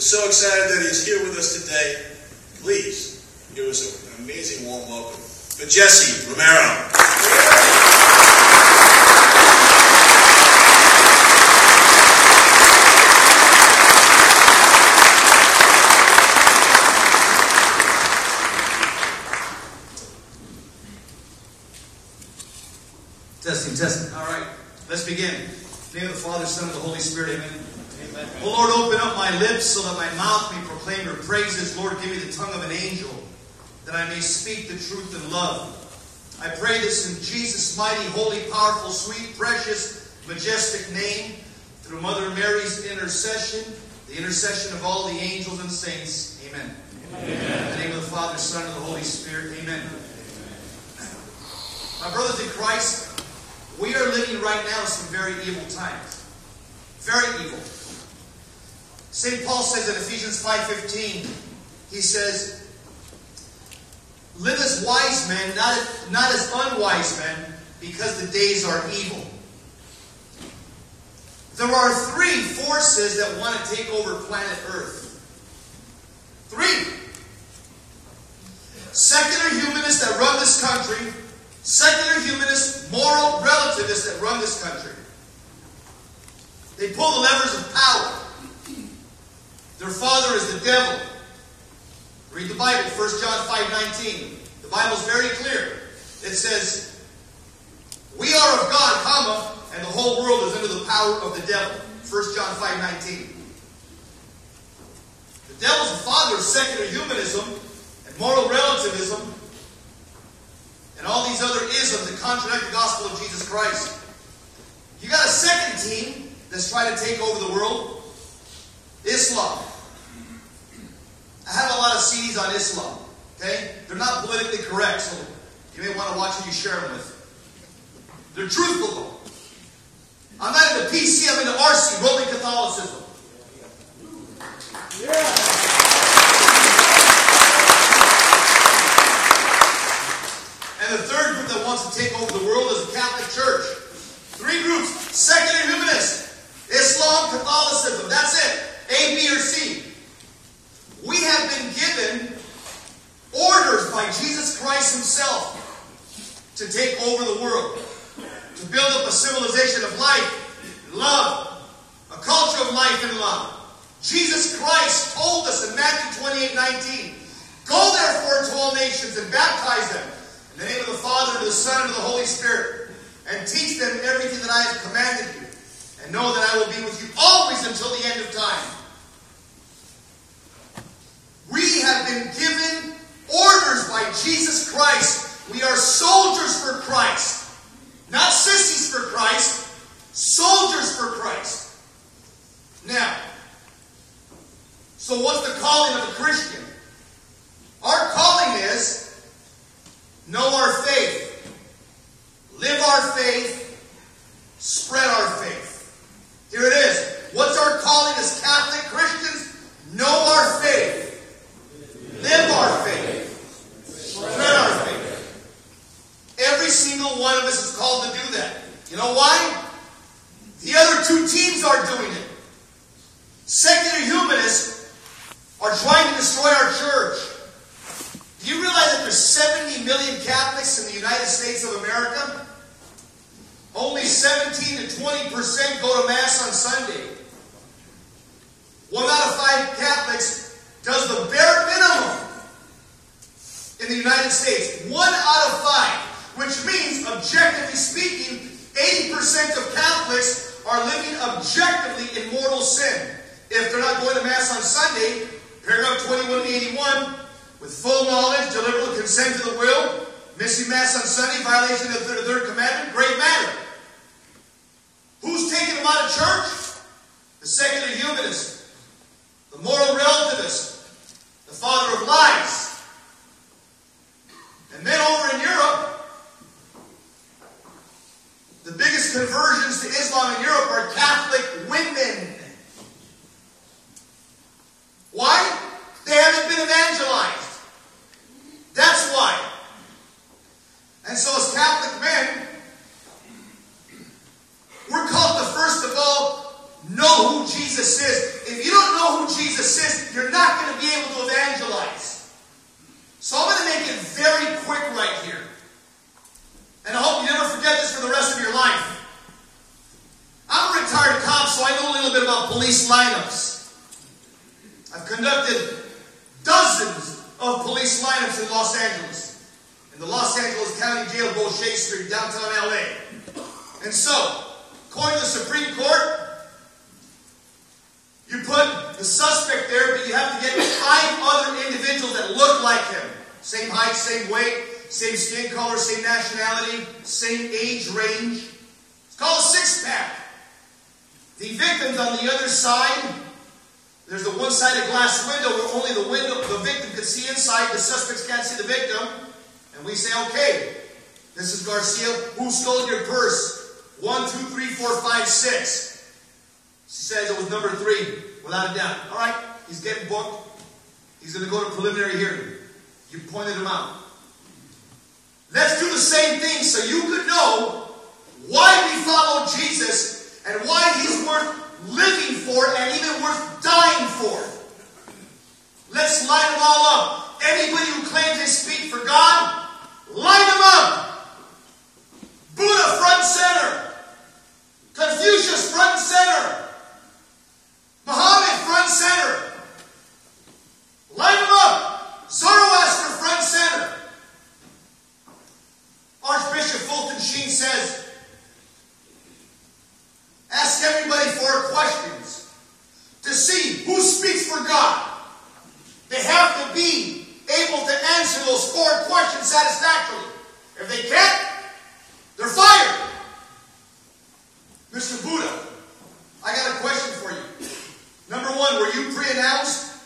We're so excited that he's here with us today. Please give us an amazing warm welcome for Jesse Romero. Testing, testing. All right, let's begin. name of the Father, Son, and the Holy Spirit. Amen. Amen. Oh Lord, open up my lips so that my mouth may proclaim your praises. Lord, give me the tongue of an angel that I may speak the truth in love. I pray this in Jesus' mighty, holy, powerful, sweet, precious, majestic name through Mother Mary's intercession, the intercession of all the angels and saints. Amen. Amen. In the name of the Father, Son, and the Holy Spirit. Amen. My brothers in Christ, we are living right now in some very evil times. Very evil. St. Paul says in Ephesians 5.15, he says, Live as wise men, not, not as unwise men, because the days are evil. There are three forces that want to take over planet Earth. Three. Secular humanists that run this country, secular humanists, moral relativists that run this country. They pull the levers of power. Their father is the devil. Read the Bible, 1 John 5 19. The Bible's very clear. It says, We are of God, comma, and the whole world is under the power of the devil. 1 John 5 19. The devil's the father of secular humanism and moral relativism and all these other isms that contradict the gospel of Jesus Christ. You got a second team that's trying to take over the world Islam. I have a lot of CDs on Islam. Okay? They're not politically correct, so you may want to watch who you share them with. They're truthful. I'm not into PC, I'm into RC, Roman Catholicism. Yeah. And the third group that wants to take over the world is the Catholic Church. Three groups secular humanists, Islam, Catholicism. That's it. A, B, or C. We have been given orders by Jesus Christ Himself to take over the world, to build up a civilization of life, love, a culture of life and love. Jesus Christ told us in Matthew 28 19, Go therefore to all nations and baptize them in the name of the Father, and of the Son, and of the Holy Spirit, and teach them everything that I have commanded you, and know that I will be with you always until the end of time. We have been given orders by Jesus Christ. We are soldiers for Christ, not sissies for Christ, soldiers for Christ. Now, so what's the calling of a Christian? Our calling is know our faith, live our faith, spread our faith. Here it is. What's our calling as Catholic Christians? Know our faith, live our faith, spread our faith. Every single one of us is called to do that. You know why? The other two teams are doing it. Secular humanists are trying to destroy our church. Do you realize that there's 70 million Catholics in the United States of America? Only 17 to 20% go to Mass on Sunday. One out of five Catholics does the bare minimum in the United States. One out of five. Which means, objectively speaking, 80% of Catholics are living objectively in mortal sin. If they're not going to Mass on Sunday, paragraph 21 81, with full knowledge, deliberate consent to the will, missing Mass on Sunday, violation of the third commandment, great matter. Who's taking them out of church? The secular humanist, the moral relativist, the father of lies. And then over in Europe, the biggest conversions to Islam in Europe are Catholic women. Why? They haven't been evangelized. That's why. And so, as Catholic men, we're called to first of all know who Jesus is. If Jesus is, you're not going to be able to evangelize. So I'm going to make it very quick right here. And I hope you never forget this for the rest of your life. I'm a retired cop, so I know a little bit about police lineups. I've conducted dozens of police lineups in Los Angeles, in the Los Angeles County Jail, Bauchet Street, downtown LA. And so, according to the Supreme Court, you put the suspect there, but you have to get five other individuals that look like him. Same height, same weight, same skin color, same nationality, same age range. It's called a six pack. The victims on the other side, there's the one sided glass window where only the window the victim can see inside, the suspects can't see the victim. And we say, okay, this is Garcia. Who stole your purse? One, two, three, four, five, six. She says it was number three, without a doubt. All right, he's getting booked. He's going to go to preliminary hearing. You pointed him out. Let's do the same thing so you could know why we follow Jesus and why he's worth living for and even worth dying for. Let's line them all up. Anybody who claims they speak for God, line them up. Buddha front center. Confucius front center. Muhammad front center. Line them up. Zoroaster front center. Archbishop Fulton Sheen says, Ask everybody four questions to see who speaks for God. They have to be able to answer those four questions satisfactorily. If they can't, they're fired. Mr. Buddha, I got a question for you. Number one, were you pre-announced?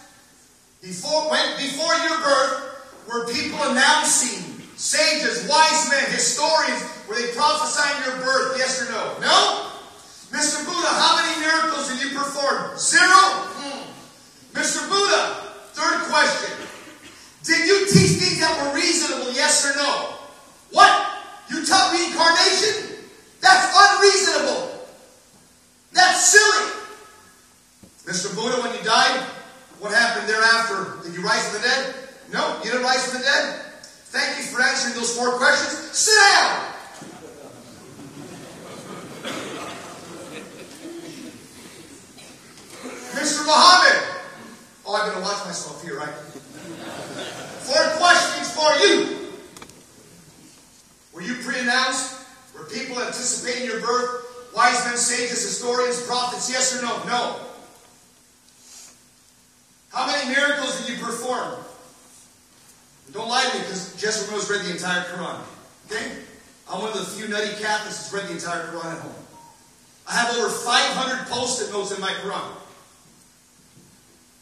Before, when, before your birth, were people announcing, sages, wise men, historians, were they prophesying your birth, yes or no? No? Mr. Buddha, how many miracles did you perform? Zero? Hmm. Mr. Buddha, third question. Did you teach things that were reasonable, yes or no? What? You taught reincarnation? That's unreasonable. That's silly. Mr. Buddha, when you died, what happened thereafter? Did you rise from the dead? No, you didn't rise from the dead. Thank you for answering those four questions. Sit down. Mr. Muhammad. Oh, I'm going to watch myself here, right? Four questions for you. Were you pre-announced? Were people anticipating your birth? Wise men, sages, historians, prophets, yes or no? No. How many miracles did you perform? Don't lie to me because Jess Rose read the entire Quran. Okay? I'm one of the few nutty Catholics that's read the entire Quran at home. I have over 500 post-it notes in my Quran.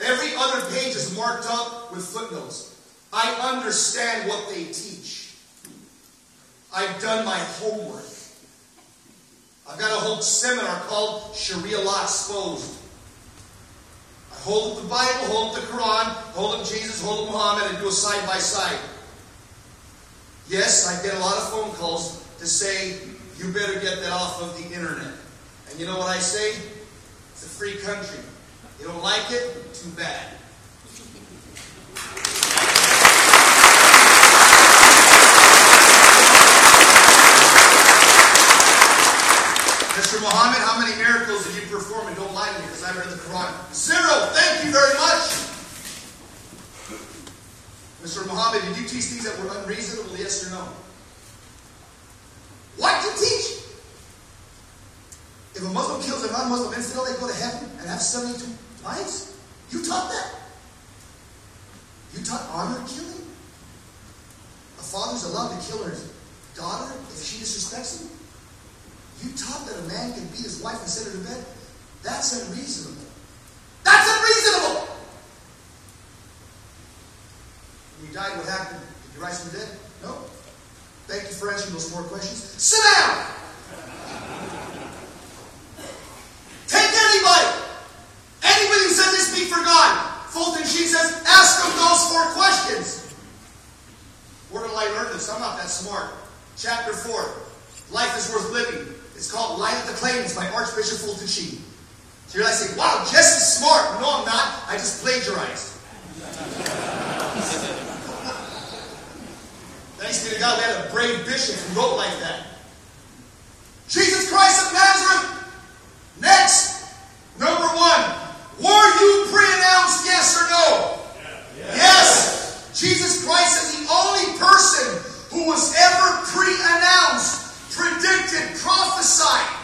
Every other page is marked up with footnotes. I understand what they teach. I've done my homework. I've got a whole seminar called Sharia Law Exposed. I hold up the Bible, hold up the Quran, hold up Jesus, hold up Muhammad, and do a side by side. Yes, I get a lot of phone calls to say, you better get that off of the internet. And you know what I say? It's a free country. You don't like it? Too bad. Mr. Muhammad, how many miracles did you perform? And don't lie to me because I read the Quran. Zero. Thank you very much. Mr. Muhammad, did you teach things that were unreasonable? Yes or no? What you teach? If a Muslim kills a non-Muslim infidel, they go to heaven and have 72 lives? You taught that? You taught honor killing? A father's allowed to kill his daughter if she disrespects him? You taught that a man can beat his wife and send her to bed? That's unreasonable. That's unreasonable! When you died, what happened? Did you rise from the dead? No. Thank you for answering those four questions. Sit down! Take anybody! Anybody who says they speak for God. Fulton Sheen says, ask them those four questions. Where did I learn this? I'm not that smart. Chapter 4. Life is worth living. It's called Light of the Claims by Archbishop Fulton Sheen. So you're like saying, wow, Jesse's smart. No, I'm not. I just plagiarized. Thanks be to God, we had a brave bishop who wrote like that. Jesus Christ of Nazareth. Next, number one, were you pre-announced, yes or no? Yes. Jesus Christ is the only person who was ever pre-announced, predicted, prophesied.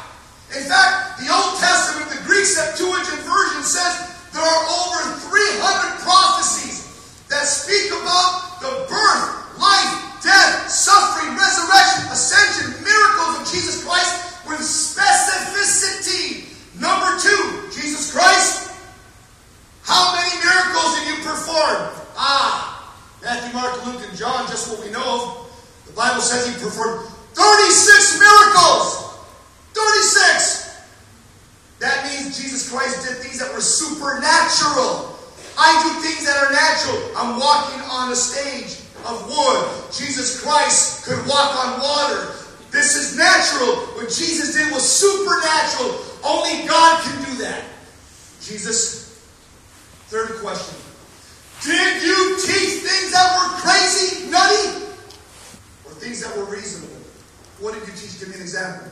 In fact, the Old Testament, the Greek Septuagint version says there are over 300 prophecies that speak about the birth, life, death, suffering, resurrection, ascension, miracles of Jesus Christ with specificity. Number two, Jesus Christ. How many miracles did you perform? Ah, Matthew, Mark, Luke, and John, just what we know of. The Bible says he performed 36 miracles. 36. That means Jesus Christ did things that were supernatural. I do things that are natural. I'm walking on a stage of wood. Jesus Christ could walk on water. This is natural. What Jesus did was supernatural. Only God can do that. Jesus, third question. Did you teach things that were crazy, nutty, or things that were reasonable? What did you teach? Give me an example.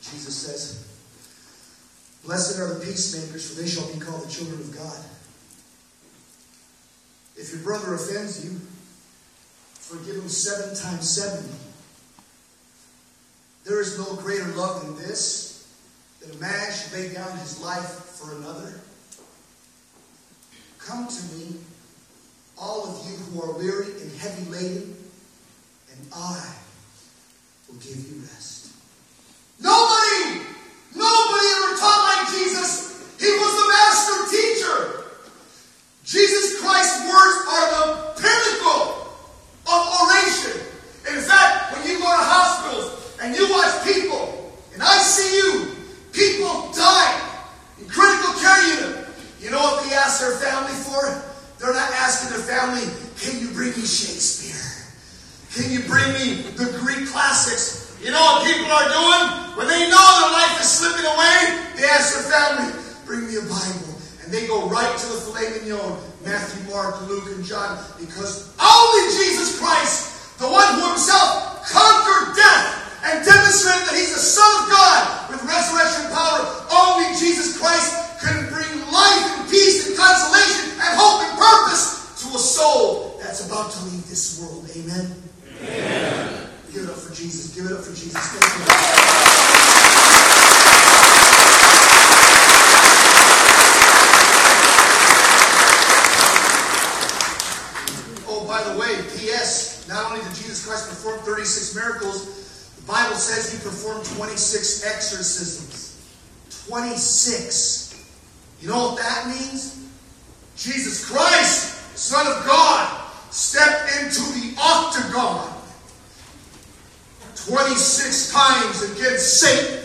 Jesus says, Blessed are the peacemakers, for they shall be called the children of God. If your brother offends you, forgive him seven times seventy. There is no greater love than this, that a man should lay down his life for another. Come to me, all of you who are weary and heavy laden, and I will give you rest. Nobody, nobody ever taught like Jesus. He was the master teacher. Jesus Christ's words are the pinnacle of oration. In fact, when you go to hospitals and you watch people in ICU, people die in critical care unit. You know what they ask their family for? They're not asking their family, can you bring me Shakespeare? Can you bring me the Greek classics? You know what people are doing? When they know their life is slipping away, they ask their family, bring me a Bible. And they go right to the filet mignon, Matthew, Mark, Luke, and John, because only Jesus Christ, the one who himself conquered death and demonstrated that he's the Son of God with resurrection power, only Jesus Christ can bring life and peace and consolation and hope and purpose to a soul that's about to leave this world. Amen. Amen. Give it up for Jesus. Give it up for Jesus. Oh, by the way, P.S. Not only did Jesus Christ perform 36 miracles, the Bible says he performed 26 exorcisms. 26. You know what that means? Jesus Christ, Son of God, stepped into the octagon 26 times against Satan.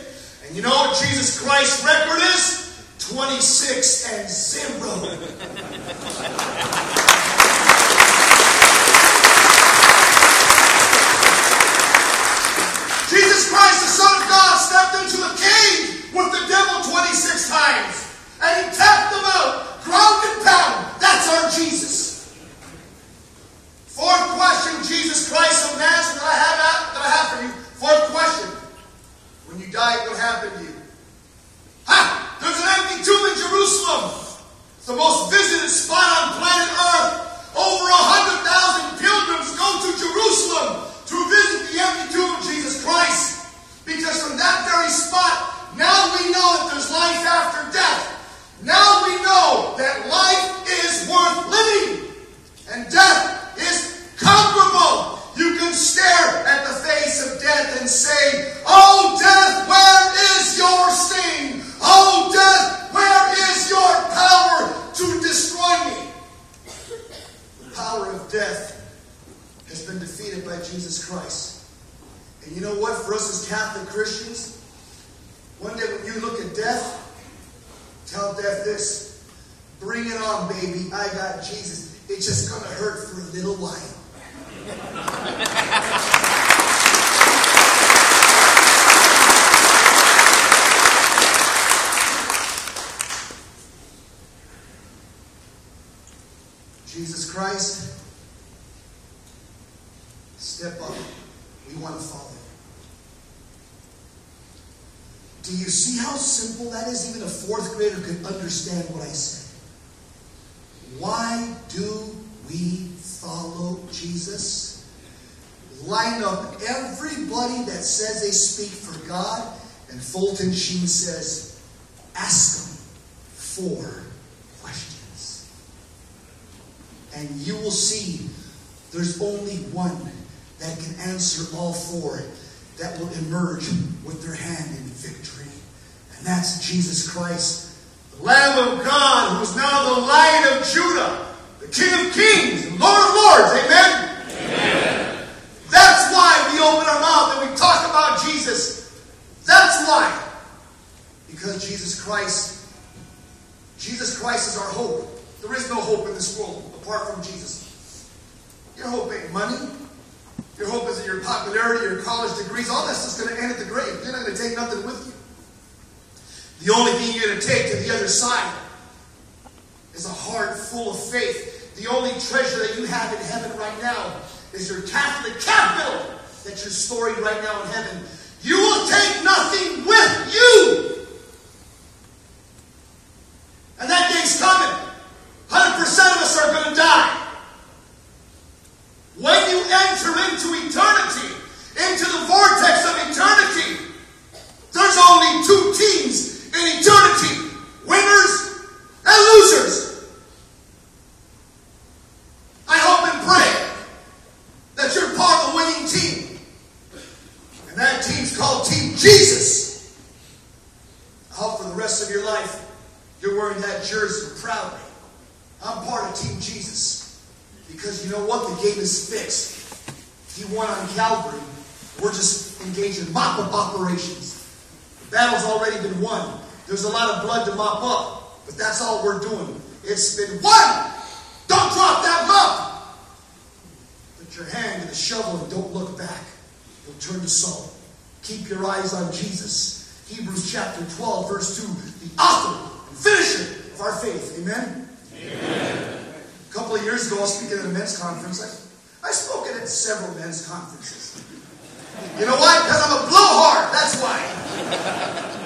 And you know what Jesus Christ's record is? 26 and 0. Jesus Christ, the Son of God, stepped into the cage with the devil 26 times. And he tapped them out, ground and pound. That's our Jesus. Fourth question, Jesus Christ of Nazareth, that I have, out, that I have for you. Fourth question. When you died, what happened to you? Ha! There's an empty tomb in Jerusalem. It's the most visited spot on planet Earth. Over a hundred thousand pilgrims go to Jerusalem to visit the empty tomb of Jesus Christ. Because from that very spot, now we know that there's life after death. Now we know that life is worth living. And death is conquerable. You can stare at the face of death and say, Oh, death, where is your sting? Oh, death, where is your power to destroy me? The power of death has been defeated by Jesus Christ. And you know what? For us as Catholic Christians, one day when you look at death, tell death this bring it on, baby. I got Jesus. It's just going to hurt for a little while. Jesus Christ, step up. We want to follow you. Do you see how simple that is? Even a fourth grader could understand what I said. Why do we follow Jesus? Line up everybody that says they speak for God, and Fulton Sheen says, ask them four questions. And you will see there's only one that can answer all four that will emerge with their hand in victory. And that's Jesus Christ, the Lamb of God, who is now the Lion of Judah, the King of Kings, and Lord of Lords. Amen? Amen. That's why we open our mouth and we talk about Jesus. That's why. Because Jesus Christ, Jesus Christ is our hope. There is no hope in this world apart from Jesus. Your hope ain't money. Your hope isn't your popularity, your college degrees. All that's just going to end at the grave. You're not going to take nothing with you. The only thing you're going to take to the other side is a heart full of faith. The only treasure that you have in heaven right now is your Catholic capital that you're storing right now in heaven. You will take nothing with you. And that day's coming. 100% of us are going to die. When you enter into eternity, into the vortex of eternity, there's only two teams in eternity winners and losers. I hope and pray that you're part of the winning team. And that team's called Team Jesus. I hope for the rest of your life you're wearing that jersey proudly. I'm part of Team Jesus. Because you know what? The game is fixed. He won on Calvary. We're just engaged in mop up operations. The battle's already been won. There's a lot of blood to mop up, but that's all we're doing. It's been won! Don't drop that mop! Put your hand in the shovel and don't look back. You'll turn to salt. Keep your eyes on Jesus. Hebrews chapter 12, verse 2, the author and finisher of our faith. Amen? Amen. A couple of years ago, I was speaking at a men's conference. I, I spoke at several men's conferences. You know why? Because I'm a blowhard. That's why.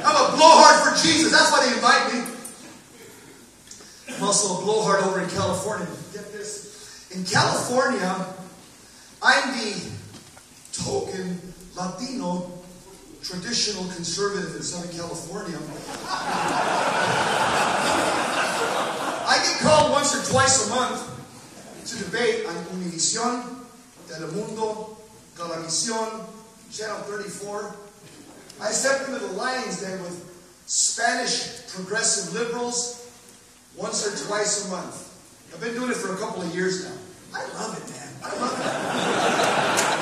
I'm a blowhard for Jesus. That's why they invite me. I'm also a blowhard over in California. Get this. In California, I'm the token Latino traditional conservative in Southern California. I get called once or twice a month to debate on Univision, Telemundo, Galavisión, Channel 34. I step into the lion's den with Spanish progressive liberals once or twice a month. I've been doing it for a couple of years now. I love it, man. I love it.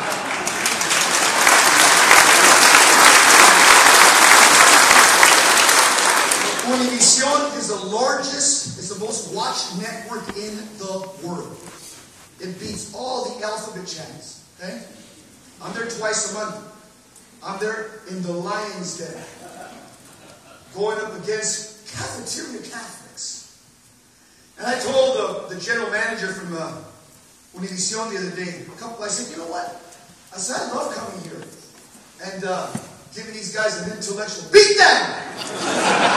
Univision is the largest, it's the most watched network in the world. It beats all the alphabet channels. Okay? I'm there twice a month. I'm there in the lion's den, going up against cafeteria Catholics. And I told the, the general manager from uh, Univision the other day, a couple, I said, you know what? I said, I love coming here. And uh, giving these guys an intellectual beat them.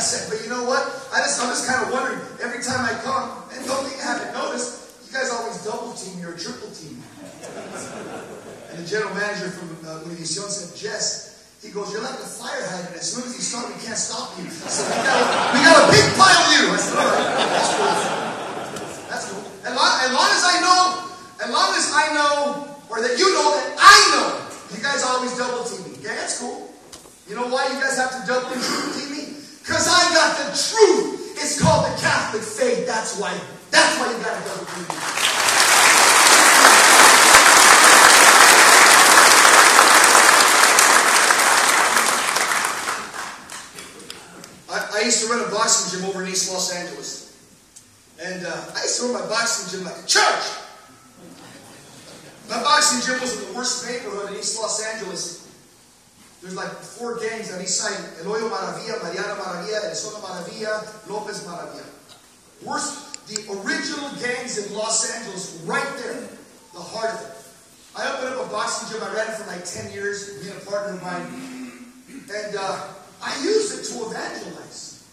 I said, but you know what? I just, I'm just kind of wondering every time I come, and don't think you haven't noticed, you guys always double team me or triple team me. And the general manager from uh, Univision said, Jess, he goes, you're like a fire hydrant. As soon as you start, we can't stop you. So we got, a, we got a big pile of you. I said, all right, that's cool. That's cool. As long, as long as I know, as long as I know or that you know that I know. You guys always double team me. Okay, that's cool. You know why you guys have to double team me? Because I got the truth. It's called the Catholic faith. That's why. That's why you got to go to. I, I used to run a boxing gym over in East Los Angeles. And uh, I used to run my boxing gym like a church. My boxing gym was in the worst neighborhood in East Los Angeles. There's like four gangs on each side. El Maravilla, Mariana Maravilla, El Maravilla, Lopez Maravilla. Worst, the original gangs in Los Angeles, right there, the heart of it. I opened up a boxing gym. I ran it for like 10 years, being a partner of mine. And uh, I used it to evangelize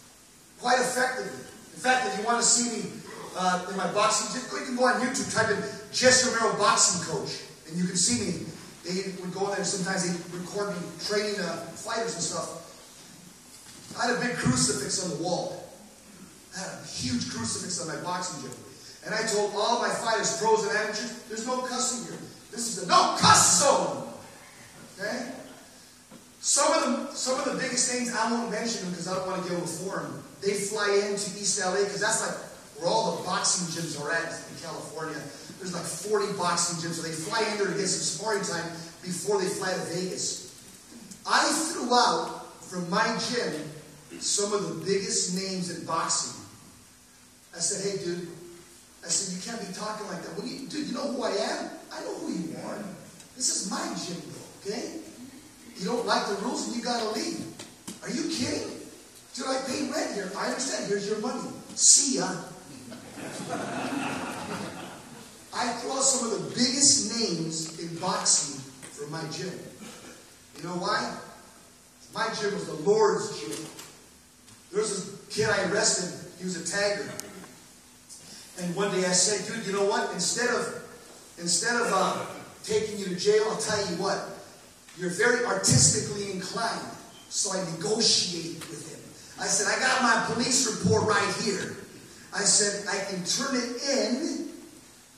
quite effectively. In fact, if you want to see me uh, in my boxing gym, you can go on YouTube, type in Jesse Romero Boxing Coach, and you can see me. They would go in there, sometimes they'd record me training uh, fighters and stuff. I had a big crucifix on the wall. I had a huge crucifix on my boxing gym. And I told all my fighters, pros and amateurs, there's no cussing here. This is a no cuss zone. Okay? Some of the some of the biggest things I won't mention them because I don't want to give them a forum. They fly into East LA because that's like where all the boxing gyms are at in California. There's like 40 boxing gyms, so they fly in there to get some sparring time before they fly to Vegas. I threw out from my gym some of the biggest names in boxing. I said, hey, dude, I said, you can't be talking like that. Well, you, dude, you know who I am? I know who you are. This is my gym, bro, okay? You don't like the rules and you gotta leave. Are you kidding? Dude, I pay rent here. I understand. Here's your money. See ya. I throw some of the biggest names in boxing from my gym. You know why? My gym was the Lord's gym. There was this kid I arrested. He was a tagger. And one day I said, dude, you know what? Instead of instead of uh, taking you to jail, I'll tell you what. You're very artistically inclined. So I negotiated with him. I said, I got my police report right here. I said, I can turn it in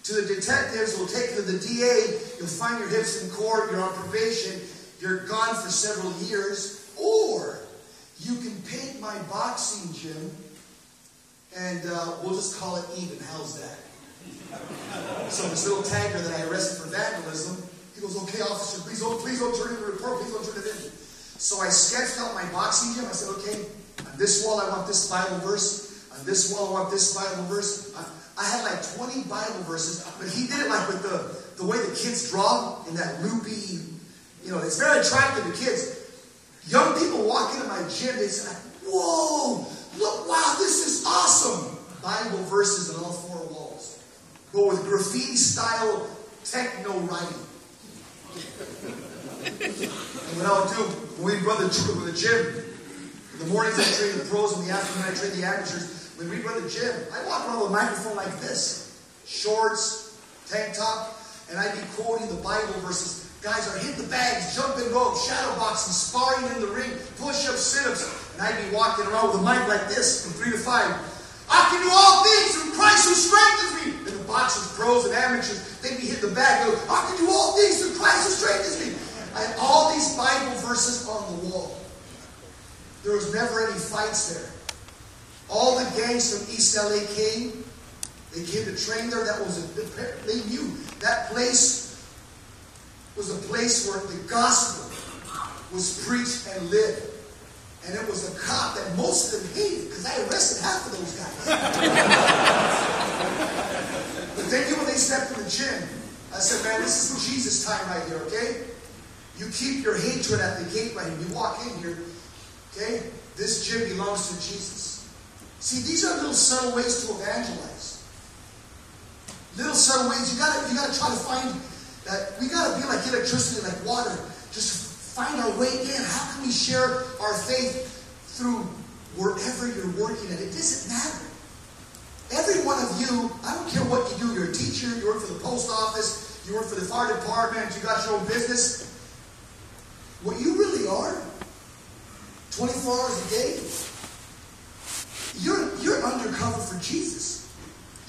to the detectives. We'll take it to the DA. You'll find your hips in court. You're on probation. You're gone for several years. Or you can paint my boxing gym and uh, we'll just call it even. How's that? so this little tagger that I arrested for vandalism, he goes, okay, officer, please don't, please don't turn in the report. Please don't turn it in. So I sketched out my boxing gym. I said, okay, on this wall I want this Bible verse. On this wall I want this Bible verse. I, I had like 20 Bible verses, but he did it like with the, the way the kids draw in that loopy, you know, it's very attractive to kids. Young people walk into my gym, they say, whoa, look, wow, this is awesome. Bible verses on all four walls. But with graffiti style techno writing. And what I'll do, when we run the, the gym, in the mornings I train the pros, in the afternoon I train the amateurs, when we run the gym, I walk around with a microphone like this. Shorts, tank top, and I'd be quoting the Bible verses. Guys are hitting the bags, jumping rope, shadow boxing, sparring in the ring, push-ups, sit-ups. And I'd be walking around with a mic like this from three to five. I can do all things through Christ who strengthens me. And the boxers, pros, and amateurs, they'd be hitting the bag. Go, I can do all things through Christ who strengthens me. I had all these Bible verses on the wall. There was never any fights there. All the gangs from East LA came. They came to train there. That was a, they knew that place was a place where the gospel was preached and lived. And it was a cop that most of them hated because I arrested half of those guys. but then you when they stepped in the gym, I said, man, this is Jesus time right here, okay? You keep your hatred at the gate right here. You walk in here, okay? This gym belongs to Jesus. See, these are little subtle ways to evangelize. Little subtle ways. You gotta, you gotta try to find that we gotta be like electricity, like water. Just find our way in. How can we share our faith through wherever you're working at? It doesn't matter. Every one of you, I don't care what you do, you're a teacher, you work for the post office, you work for the fire department, you got your own business. What you really are, 24 hours a day, you're, you're undercover for Jesus.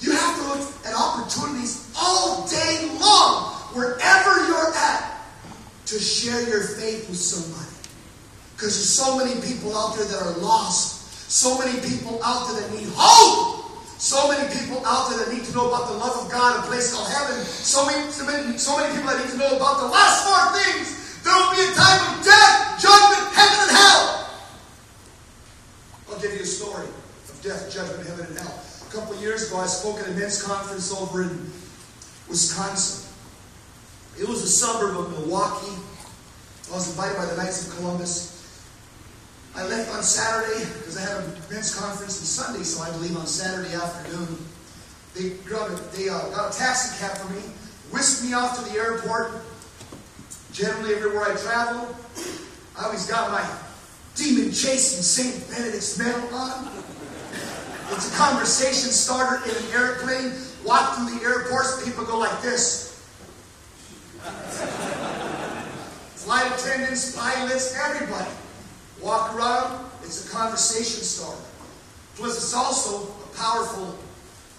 You have to look at opportunities all day long, wherever you're at, to share your faith with somebody. Because there's so many people out there that are lost. So many people out there that need hope. So many people out there that need to know about the love of God, a place called heaven. So many, so many, so many people that need to know about the last four things. There will be a time of death, judgment, heaven, and hell. I'll give you a story death, judgment, heaven, and hell. A couple of years ago, I spoke at a men's conference over in Wisconsin. It was a suburb of Milwaukee. I was invited by the Knights of Columbus. I left on Saturday because I had a men's conference on Sunday, so I had to leave on Saturday afternoon. They got a, they uh, got a taxi cab for me, whisked me off to the airport. Generally, everywhere I travel, I always got my demon chasing St. Benedict's medal on. It's a conversation starter in an airplane. Walk through the airports, people go like this. Flight attendants, pilots, everybody. Walk around, it's a conversation starter. Plus, it's also a powerful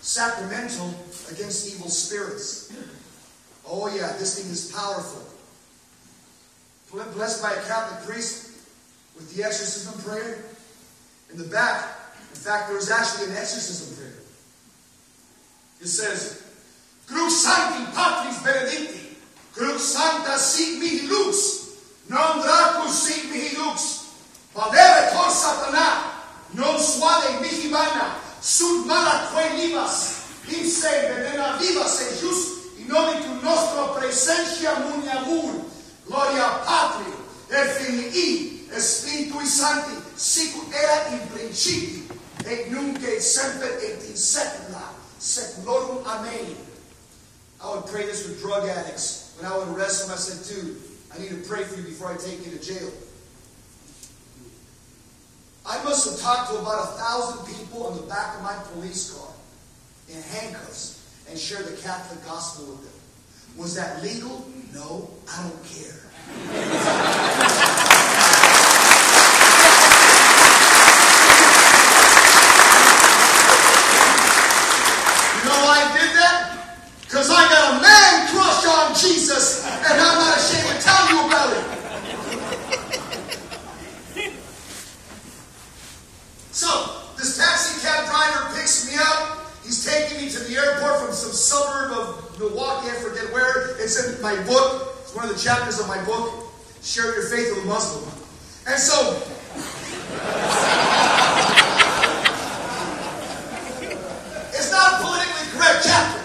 sacramental against evil spirits. Oh, yeah, this thing is powerful. Blessed by a Catholic priest with the exorcism prayer. In the back, in fact, there was actually an exorcism prayer. It says, Crux Sancti Patris Benedicti, Crux Sancta sit mihi lux, non dracus sit mihi lux, Padere cor Satana, non suade mihi vana, sud mala quae in se venena vivas e just, in nomitum nostro presentia muniamur, gloria Patri, et Filii, et Spiritui Sancti, sicut era in principi, et nunc semper et in secula, seculorum. Amen. I would pray this with drug addicts. When I would arrest them, I said, dude, I need to pray for you before I take you to jail. I must have talked to about a thousand people in the back of my police car in handcuffs and shared the Catholic gospel with them. Was that legal? No, I don't care. You know why I did that? Because I got a man crush on Jesus, and I'm not ashamed to tell you about it. So, this taxi cab driver picks me up. He's taking me to the airport from some suburb of Milwaukee, I forget where. It's in my book. It's one of the chapters of my book, Share Your Faith with a Muslim. And so, it's not a politically correct chapter.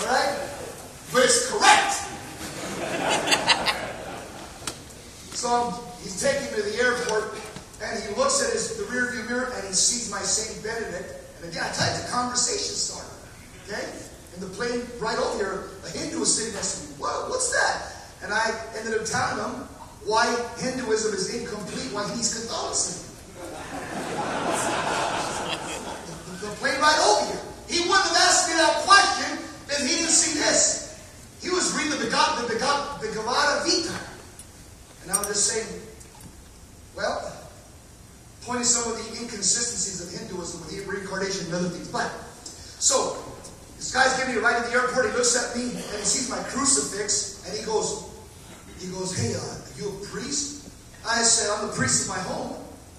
Alright? But it's correct. So um, he's taking me to the airport, and he looks at his the rearview mirror, and he sees my Saint Benedict. And again, I tell you, it's a conversation starter. Okay? In the plane right over here, a Hindu was sitting next to me. What, what's that? And I ended up telling him why Hinduism is incomplete, why he needs Catholicism. the, the plane right over here. He wouldn't have asked me that question if he didn't see this. He was reading the Begat, the Begat, the Bhagavad Gita. And I was just saying, well, pointing some of the inconsistencies of Hinduism with reincarnation and other things. But, so, this guy's giving me a ride to the airport. He looks at me and he sees my crucifix and he goes, he goes, hey, uh, are you a priest? I said, I'm the priest of my home.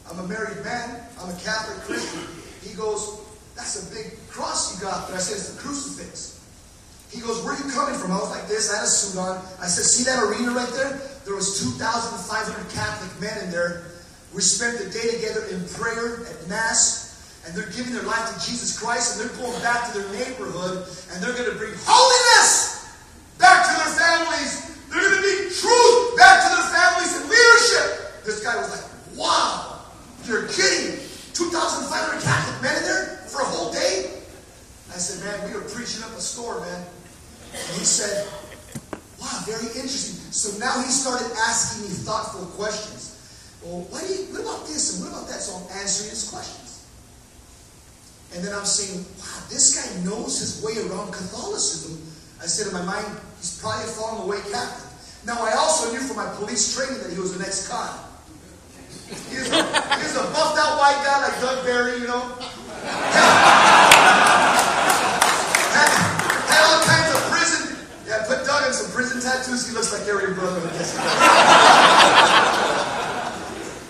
I'm a married man. I'm a Catholic Christian. He goes, that's a big cross you got there. I said, it's the crucifix. He goes, where are you coming from? I was like this. I had a suit on. I said, see that arena right there? There was 2,500 Catholic men in there. We spent the day together in prayer at Mass, and they're giving their life to Jesus Christ, and they're going back to their neighborhood, and they're going to bring holiness back to their families. They're going to bring truth back to their families and leadership. This guy was like, wow, you're kidding. 2,500 Catholic men in there for a whole day? I said, man, we were preaching up a store, man. And he said, wow, very interesting. So now he started asking me thoughtful questions. Well, what, you, what about this and what about that? So I'm answering his questions. And then I'm saying, wow, this guy knows his way around Catholicism. I said in my mind, he's probably a fallen away Catholic. Now, I also knew from my police training that he was an ex-con. He was, a, he a buffed out white guy like Doug Barry, you know. prison tattoos. He looks like Aryan brother.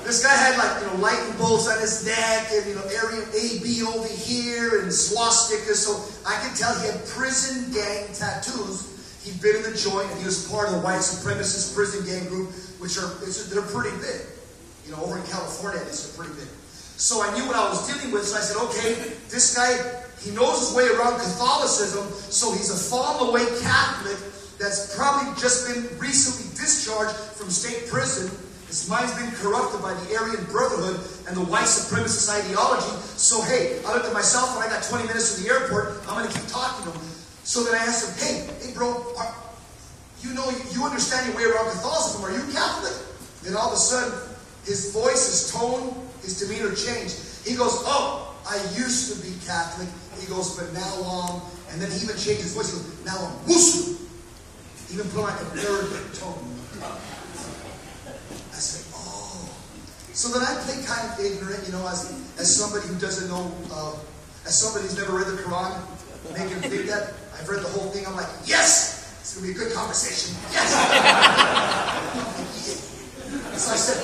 This guy had like, you know, lightning bolts on his neck and, you know, Aryan AB over here and swastikas. So I can tell he had prison gang tattoos. He'd been in the joint and he was part of the white supremacist prison gang group, which are, they're pretty big. You know, over in California, they're pretty big. So I knew what I was dealing with. So I said, okay, this guy, he knows his way around Catholicism. So he's a fallen away Catholic that's probably just been recently discharged from state prison. His mind's been corrupted by the Aryan Brotherhood and the white supremacist ideology. So, hey, I looked at myself when I got 20 minutes to the airport. I'm going to keep talking to him. So then I asked him, hey, hey, bro, are, you know, you understand your way around Catholicism. Are you Catholic? Then all of a sudden, his voice, his tone, his demeanor changed. He goes, oh, I used to be Catholic. He goes, but now I'm, and then he even changed his voice. He goes, now I'm Muslim. He even put like a third tone. I said, oh. So then I play kind of ignorant, you know, as, as somebody who doesn't know, uh, as somebody who's never read the Quran, make him think that. I've read the whole thing. I'm like, yes, it's going to be a good conversation. Yes. so I said,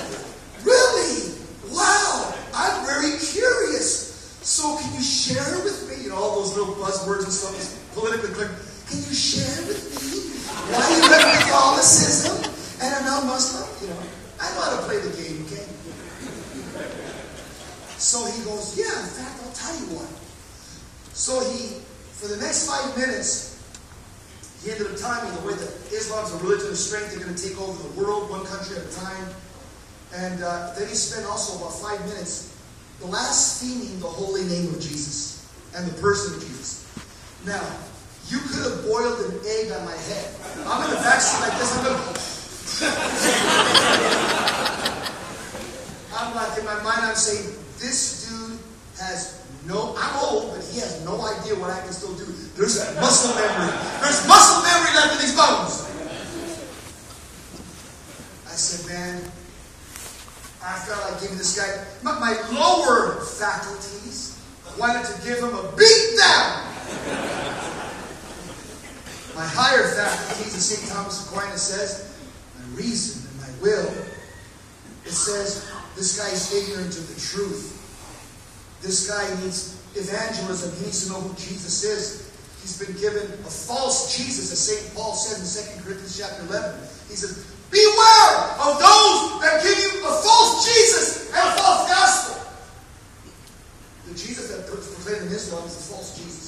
really? Wow, I'm very curious. So can you share with me, you know, all those little buzzwords and stuff, politically correct. Can you share with me why you left Catholicism and are now Muslim? You know, I know how to play the game, okay? So he goes, yeah, in fact, I'll tell you what. So he, for the next five minutes, he ended up telling me the way that Islam's a religion of strength, they're going to take over the world one country at a time. And uh, then he spent also about five minutes blaspheming the holy name of Jesus and the person of Jesus. Now, you could have boiled an egg on my head. I'm in the backseat like this. I'm gonna. I'm like, in my mind, I'm saying, this dude has no, I'm old, but he has no idea what I can still do. There's muscle memory. There's muscle memory left in these bones. I said, man, I felt like giving this guy, my, my lower faculties wanted to give him a beat down. My higher faculties, as St. Thomas Aquinas says, my reason and my will, it says this guy is ignorant of the truth. This guy needs evangelism. He needs to know who Jesus is. He's been given a false Jesus, as St. Paul says in 2 Corinthians chapter 11. He says, Beware of those that give you a false Jesus and a false gospel. The Jesus that proclaimed in Islam is a false Jesus.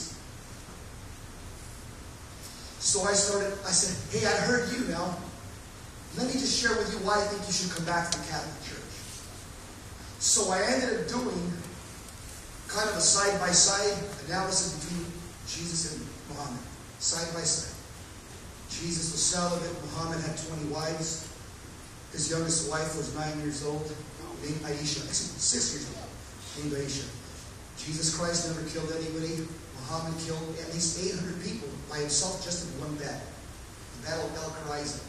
So I started, I said, Hey, I heard you now. Let me just share with you why I think you should come back to the Catholic Church. So I ended up doing kind of a side by side analysis between Jesus and Muhammad. Side by side. Jesus was celibate. Muhammad had 20 wives. His youngest wife was nine years old, named Aisha. Actually, six years old, named Aisha. Jesus Christ never killed anybody. Muhammad killed at least 800 people by himself just in one battle. The Battle of El Quraiza.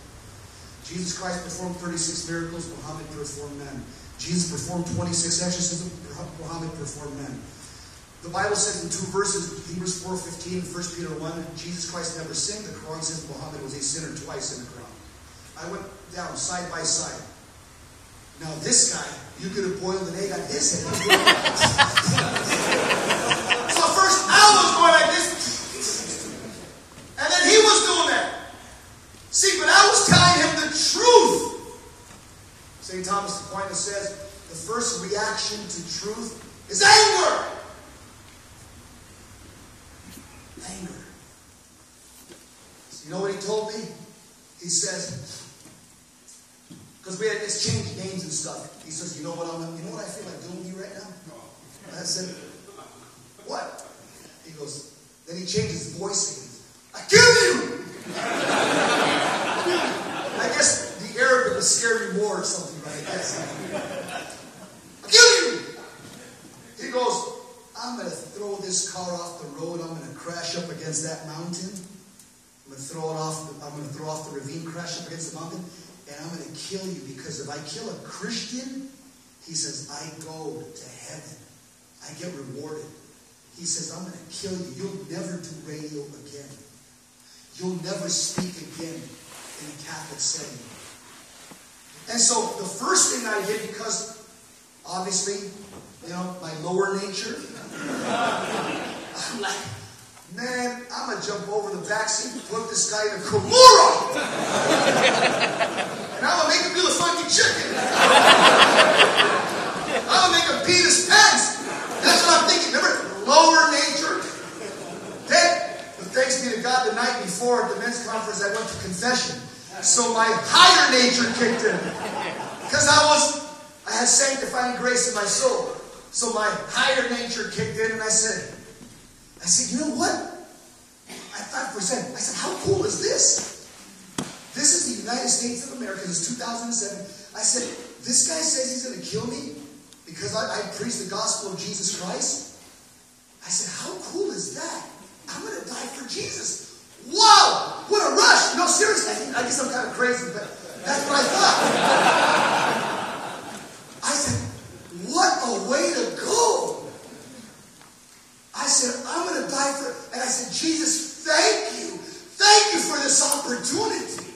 Jesus Christ performed 36 miracles. Muhammad performed none. Jesus performed 26 exorcisms. Muhammad performed none. The Bible says in two verses, Hebrews 4.15 and 1 Peter 1, Jesus Christ never sinned. The Quran says Muhammad was a sinner twice in the Quran. I went down side by side. Now this guy, you could have boiled an egg on his head. so first I was going like this. And then he was doing that. See, but I was telling him the truth. St. Thomas Aquinas says the first reaction to truth is anger. Anger. So you know what he told me? He says, because we had exchanged names and stuff. He says, you know what I'm you know what I feel like doing you right now? I said, what? He goes, then he changed his voice he goes, I kill you! I guess the Arabic was scary more or something, right? I guess. I kill you! He goes, I'm going to throw this car off the road. I'm going to crash up against that mountain. I'm going to throw it off. The, I'm going to throw off the ravine, crash up against the mountain, and I'm going to kill you because if I kill a Christian, he says I go to heaven. I get rewarded. He says I'm going to kill you. You'll never do radio again. You'll never speak again in a Catholic setting. And so the first thing I did, because obviously, you know, my lower nature, I'm like, man, I'm gonna jump over the back seat and put this guy in a Kimura. and I'm gonna make him do the funky chicken. I'm gonna make him pee his pants. That's what I'm thinking. Remember, lower nature. Then, but thanks be to God, the night before at the men's conference, I went to confession. So my higher nature kicked in. Because I was, I had sanctifying grace in my soul. So my higher nature kicked in and I said, I said, you know what? I thought for a second, I said, how cool is this? This is the United States of America. This is 2007. I said, this guy says he's going to kill me because I, I preach the gospel of Jesus Christ. I said, how cool is that? I'm going to die for Jesus. Wow! What a rush! No, seriously, I guess I'm kind of crazy, but that's what I thought. I said, what a way to go! I said, I'm going to die for, and I said, Jesus, thank you. Thank you for this opportunity.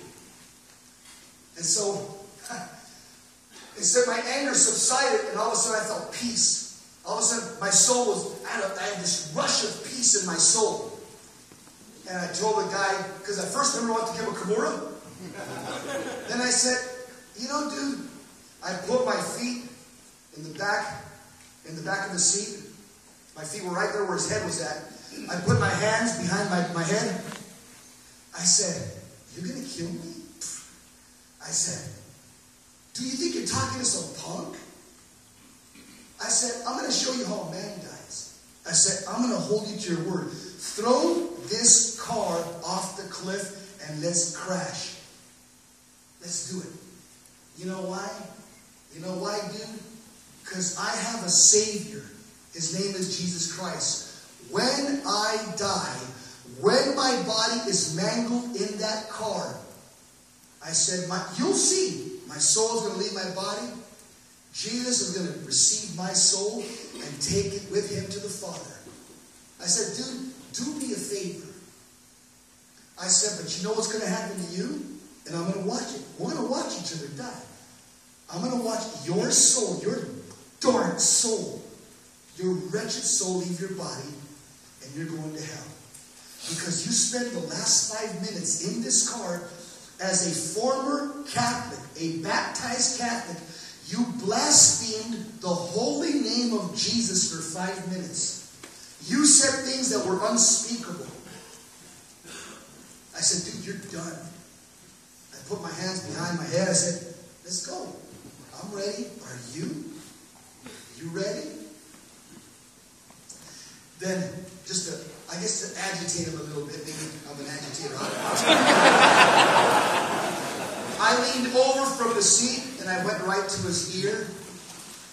And so, instead, my anger subsided, and all of a sudden I felt peace. All of a sudden, my soul was, I had this rush of peace in my soul. And I told the guy, because I first never wanted to give a Kimura. then I said, you know, dude, I put my feet in the back, in the back of the seat. My feet were right there where his head was at. I put my hands behind my, my head. I said, You're gonna kill me? I said, Do you think you're talking to some punk? I said, I'm gonna show you how a man dies. I said, I'm gonna hold you to your word. Throw this car off the cliff and let's crash. Let's do it. You know why? You know why, dude? Because I have a Savior. His name is Jesus Christ. When I die, when my body is mangled in that car, I said, my, You'll see. My soul is going to leave my body. Jesus is going to receive my soul and take it with him to the Father. I said, Dude, do me a favor. I said, But you know what's going to happen to you? And I'm going to watch it. We're going to watch each other die. I'm going to watch your soul, your dark soul, your wretched soul leave your body, and you're going to hell. Because you spent the last five minutes in this car as a former Catholic, a baptized Catholic, you blasphemed the holy name of Jesus for five minutes. You said things that were unspeakable. I said, dude, you're done. I put my hands behind my head. I said, let's go. I'm ready. Are you? You ready? Then, just to, I guess to agitate him a little bit, maybe I'm an agitator. I leaned over from the seat and I went right to his ear.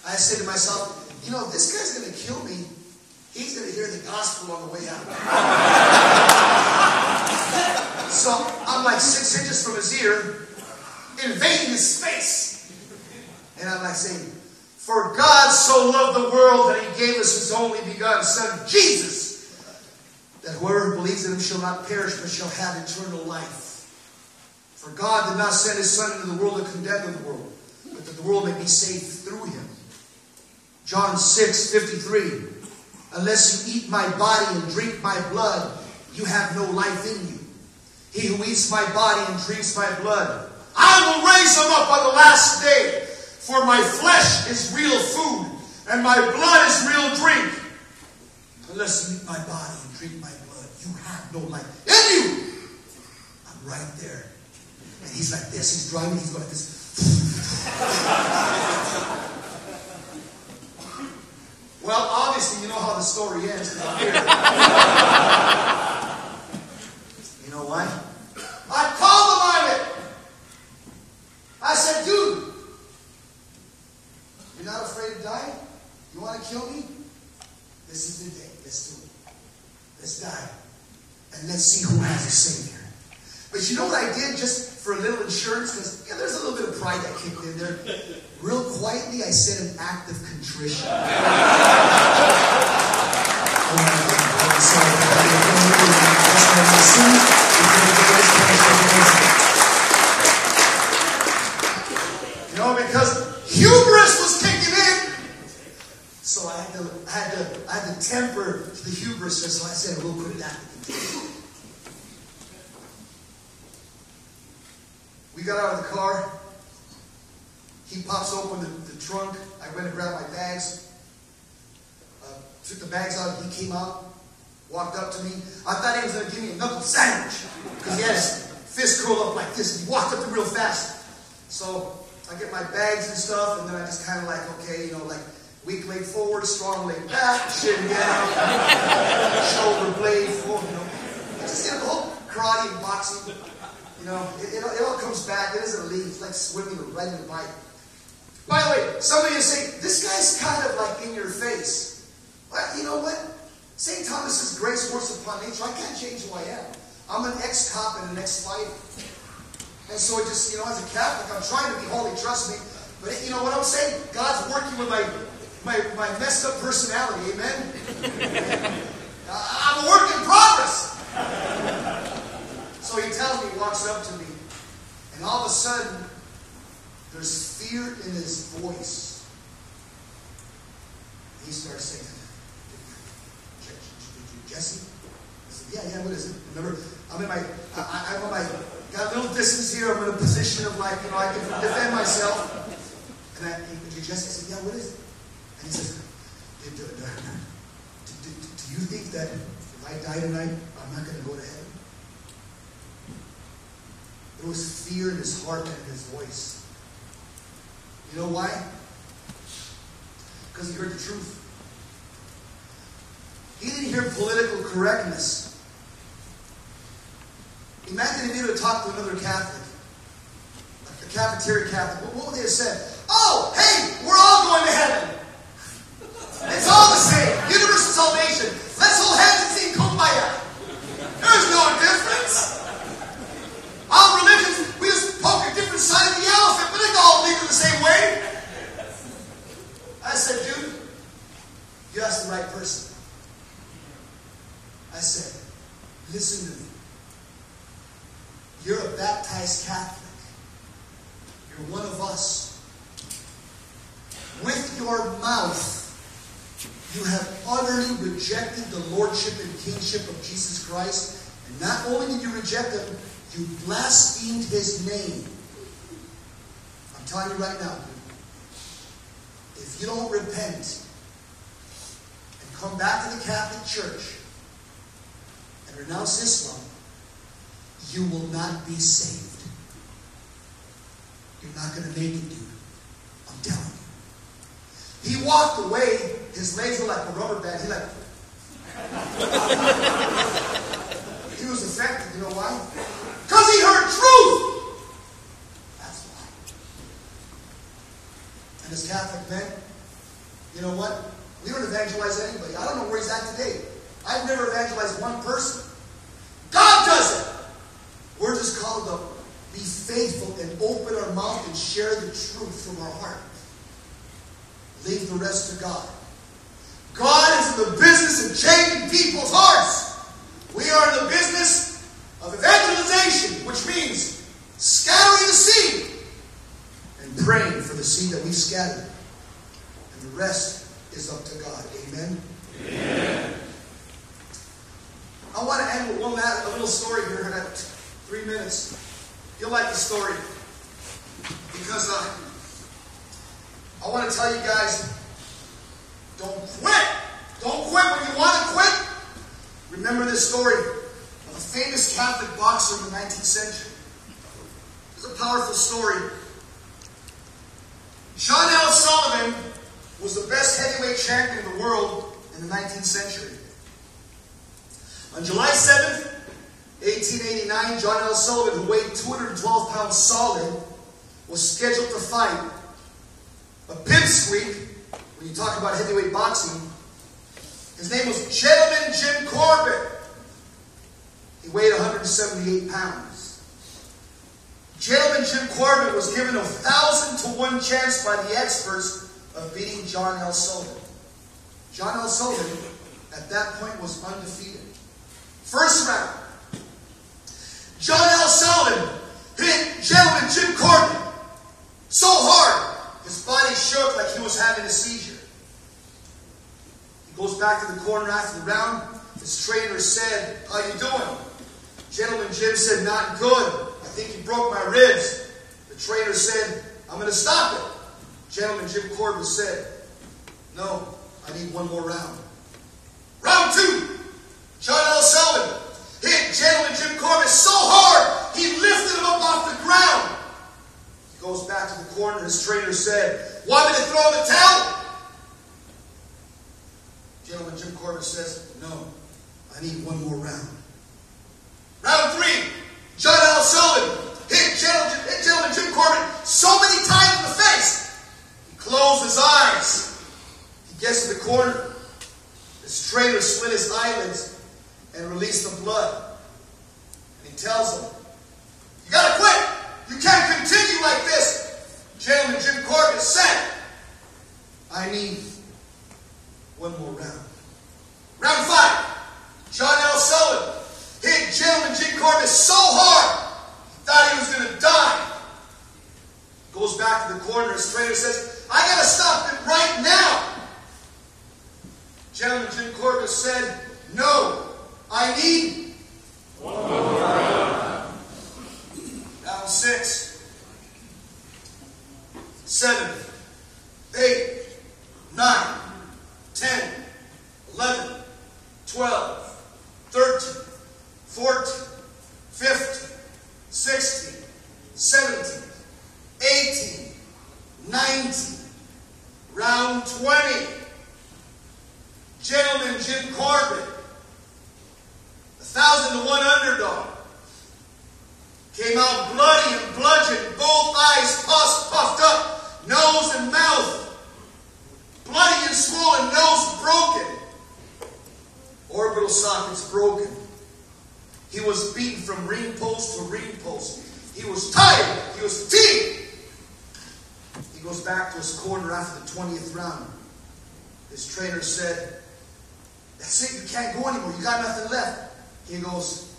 I said to myself, you know, this guy's going to kill me, he's going to hear the gospel on the way out. so I'm like six inches from his ear, invading his space. And I'm like saying, For God so loved the world that he gave us his only begotten Son, Jesus, that whoever believes in him shall not perish but shall have eternal life. For God did not send his Son into the world to condemn the world, but that the world may be saved through him. John 6, 53. Unless you eat my body and drink my blood, you have no life in you. He who eats my body and drinks my blood, I will raise him up on the last day. For my flesh is real food, and my blood is real drink. Unless you eat my body and drink my blood, you have no life in you. I'm right there. And he's like this. He's driving. He's going like this. well, obviously, you know how the story ends. you know what? I called him on it. I said, dude, you're not afraid to die? You want to kill me? This is the day. Let's do it. Let's die. And let's see who has a Savior. But you know what I did just for a little insurance? Yeah, there's a little bit of pride that kicked in there. Real quietly, I said an act of contrition. You know, because hubris was kicking in. So I had to, I had to, I had to temper the hubris. So I said, we'll put it down. Got out of the car. He pops open the, the trunk. I went and grabbed my bags. Uh, took the bags out. He came out, walked up to me. I thought he was going to give me a knuckle sandwich because he has fist curled up like this. He walked up to me real fast. So I get my bags and stuff, and then I just kind of like, okay, you know, like weak leg forward, strong leg back, shin down, shoulder blade forward, you know. I just, know, the whole karate and boxing, you know, it, it, it all comes back. It doesn't leave. It's like swimming or riding a bike. By the way, somebody is saying, this guy's kind of like in your face. Well, you know what? St. Thomas's grace works upon nature. I can't change who I am. I'm an ex-cop and an ex-fighter. And so it just, you know, as a Catholic, I'm trying to be holy, trust me. But you know what I'm saying? God's working with my my, my messed up personality, amen? I'm a work in progress. He walks up to me, and all of a sudden, there's fear in his voice. He starts saying, did you Jesse? I said, yeah, yeah, what is it? Remember, I'm in my, I, I'm on my, got a little distance here. I'm in a position of like, you know, I can defend myself. And I, he, Jesse, I said, yeah, what is it? And he says, do, do, do, do you think that if I die tonight, I'm not going to go to heaven? There was fear in his heart and in his voice. You know why? Because he heard the truth. He didn't hear political correctness. Imagine if he would talked to another Catholic, like a cafeteria Catholic. What would they have said? Oh, hey, we're all going to heaven. It's all the same. Universal salvation. Let's hold hands and sing kumbaya. There's no difference. All religions, we just poke a different side of the elephant, but they all lead the same way. I said, dude, you asked the right person. I said, listen to me. You're a baptized Catholic. You're one of us. With your mouth, you have utterly rejected the lordship and kingship of Jesus Christ. And not only did you reject him, you blasphemed his name. I'm telling you right now, if you don't repent and come back to the Catholic Church and renounce Islam, you will not be saved. You're not going to make it, dude. I'm telling you. He walked away, his legs were like a rubber band. He like He was affected, you know why? He heard truth. That's why. And as Catholic men, you know what? We don't evangelize anybody. I don't know where he's at today. I've never evangelized one person. God does it. We're just called to be faithful and open our mouth and share the truth from our heart. Leave the rest to God. God is in the business of changing people's hearts. We are in the business of evangelization, which means scattering the seed and praying for the seed that we scattered. And the rest is up to God. Amen? Amen. I want to end with one last, a little story here. I got three minutes. You'll like the story. Because uh, I want to tell you guys, don't quit. Don't quit when you want to quit. Remember this story famous Catholic boxer in the 19th century. It's a powerful story. John L. Sullivan was the best heavyweight champion in the world in the 19th century. On July 7th, 1889, John L. Sullivan, who weighed 212 pounds solid, was scheduled to fight a pipsqueak, when you talk about heavyweight boxing, his name was Gentleman Jim Corbett. He weighed 178 pounds. Gentleman Jim Corbett was given a thousand to one chance by the experts of beating John L. Sullivan. John L. Sullivan, at that point, was undefeated. First round. John L. Sullivan hit Gentleman Jim Corbett so hard his body shook like he was having a seizure. He goes back to the corner after the round. His trainer said, How you doing? Gentleman Jim said, Not good. I think he broke my ribs. The trainer said, I'm going to stop it. Gentleman Jim Corbett said, No, I need one more round. Round two. John L. Sullivan hit Gentleman Jim Corbett so hard he lifted him up off the ground. He goes back to the corner. His trainer said, Want me to throw the towel? Gentleman Jim Corbett says, No, I need one more round. Round three, John L. Sullivan hit gentleman, hit gentleman Jim Corbett so many times in the face. He closed his eyes. He gets to the corner. His trainer slit his eyelids and released the blood. And he tells him, You gotta quit! You can't continue like this! Gentleman Jim Corbett said, I need one more round. Round five, John L. Sullivan hit gentleman Jim Corbett so hard, he thought he was going to die. Goes back to the corner, his trainer says, I got to stop it right now. Gentleman Jim Corbett said, No, I need one more round. Round six, seven, eight, nine, ten, eleven, twelve, thirteen, fourteen, fifteen, sixteen, seventeen, eighteen, nineteen, round twenty. Gentleman Jim Corbett, a thousand to one underdog, came out bloody and bludgeoned, both eyes puffed, puffed up, nose and mouth, bloody and swollen, nose broken, orbital sockets broken. He was beaten from ring post to ring post. He was tired. He was fatigued. He goes back to his corner after the 20th round. His trainer said, That's it, you can't go anymore. You got nothing left. He goes,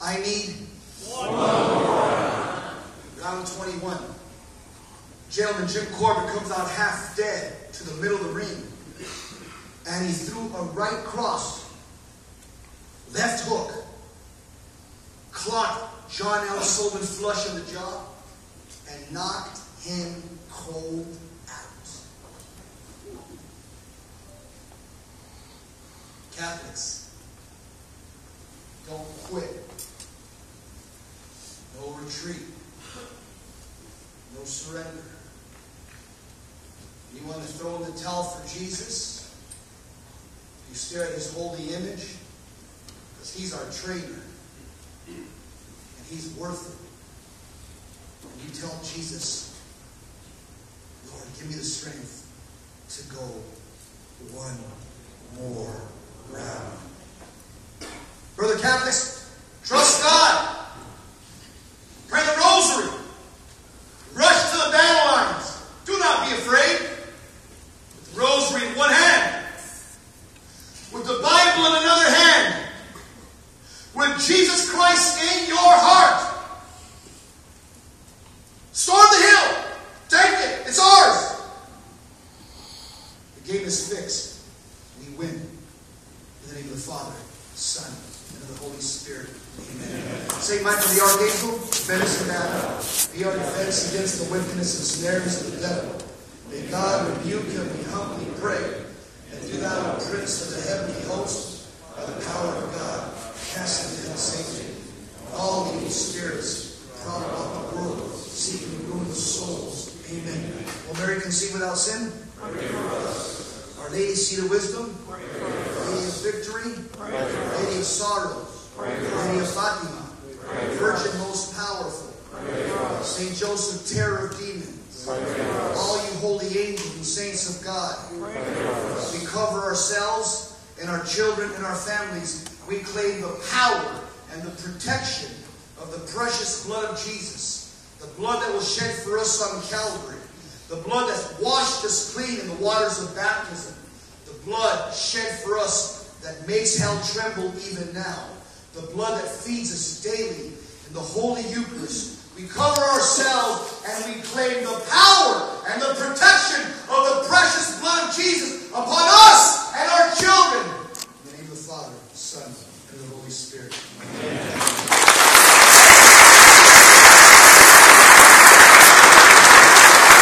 I need one. Round 21. Gentleman Jim Corbett comes out half dead to the middle of the ring. And he threw a right cross, left hook, clocked John L. Sullivan flush in the jaw, and knocked him cold out. Catholics, don't quit. No retreat. No surrender. You want to throw in the towel for Jesus? You stare at his holy image because he's our trainer he's worth it. And you tell Jesus, Lord, give me the strength to go one more round. Brother Catholics, trust God. Pray the rosary. Rush to the battle lines. Do not be afraid. With the rosary in one hand, with the Bible in another hand, with Jesus Christ in your heart. Storm the hill. Take it. It's ours. The game is fixed. We win. In the name of the Father, Son, and of the Holy Spirit. Amen. Saint Michael the Archangel, defend us in. Be our defense against the wickedness and snares of the devil. May God rebuke him, we humbly pray. And do thou, Prince of the heavenly host, by the power of God, cast into hell Satan, all evil spirits, proud about seeking to ruin the souls. Amen. Will Mary conceive without sin? Our Lady, seat of wisdom, Lady of victory, Lady of sorrows, Lady of Fatima, Virgin most powerful, Saint Joseph, terror of demons, all you holy angels and saints of God, we cover ourselves and our children and our families. We claim the power and the protection of the precious blood of Jesus, the blood that was shed for us on Calvary, the blood that washed us clean in the waters of baptism, the blood shed for us that makes hell tremble even now, the blood that feeds us daily in the Holy Eucharist. We cover ourselves and we claim the power and the protection of the precious blood of Jesus upon us and our children. In the name of the Father, the Son, and the Holy Spirit. Amen.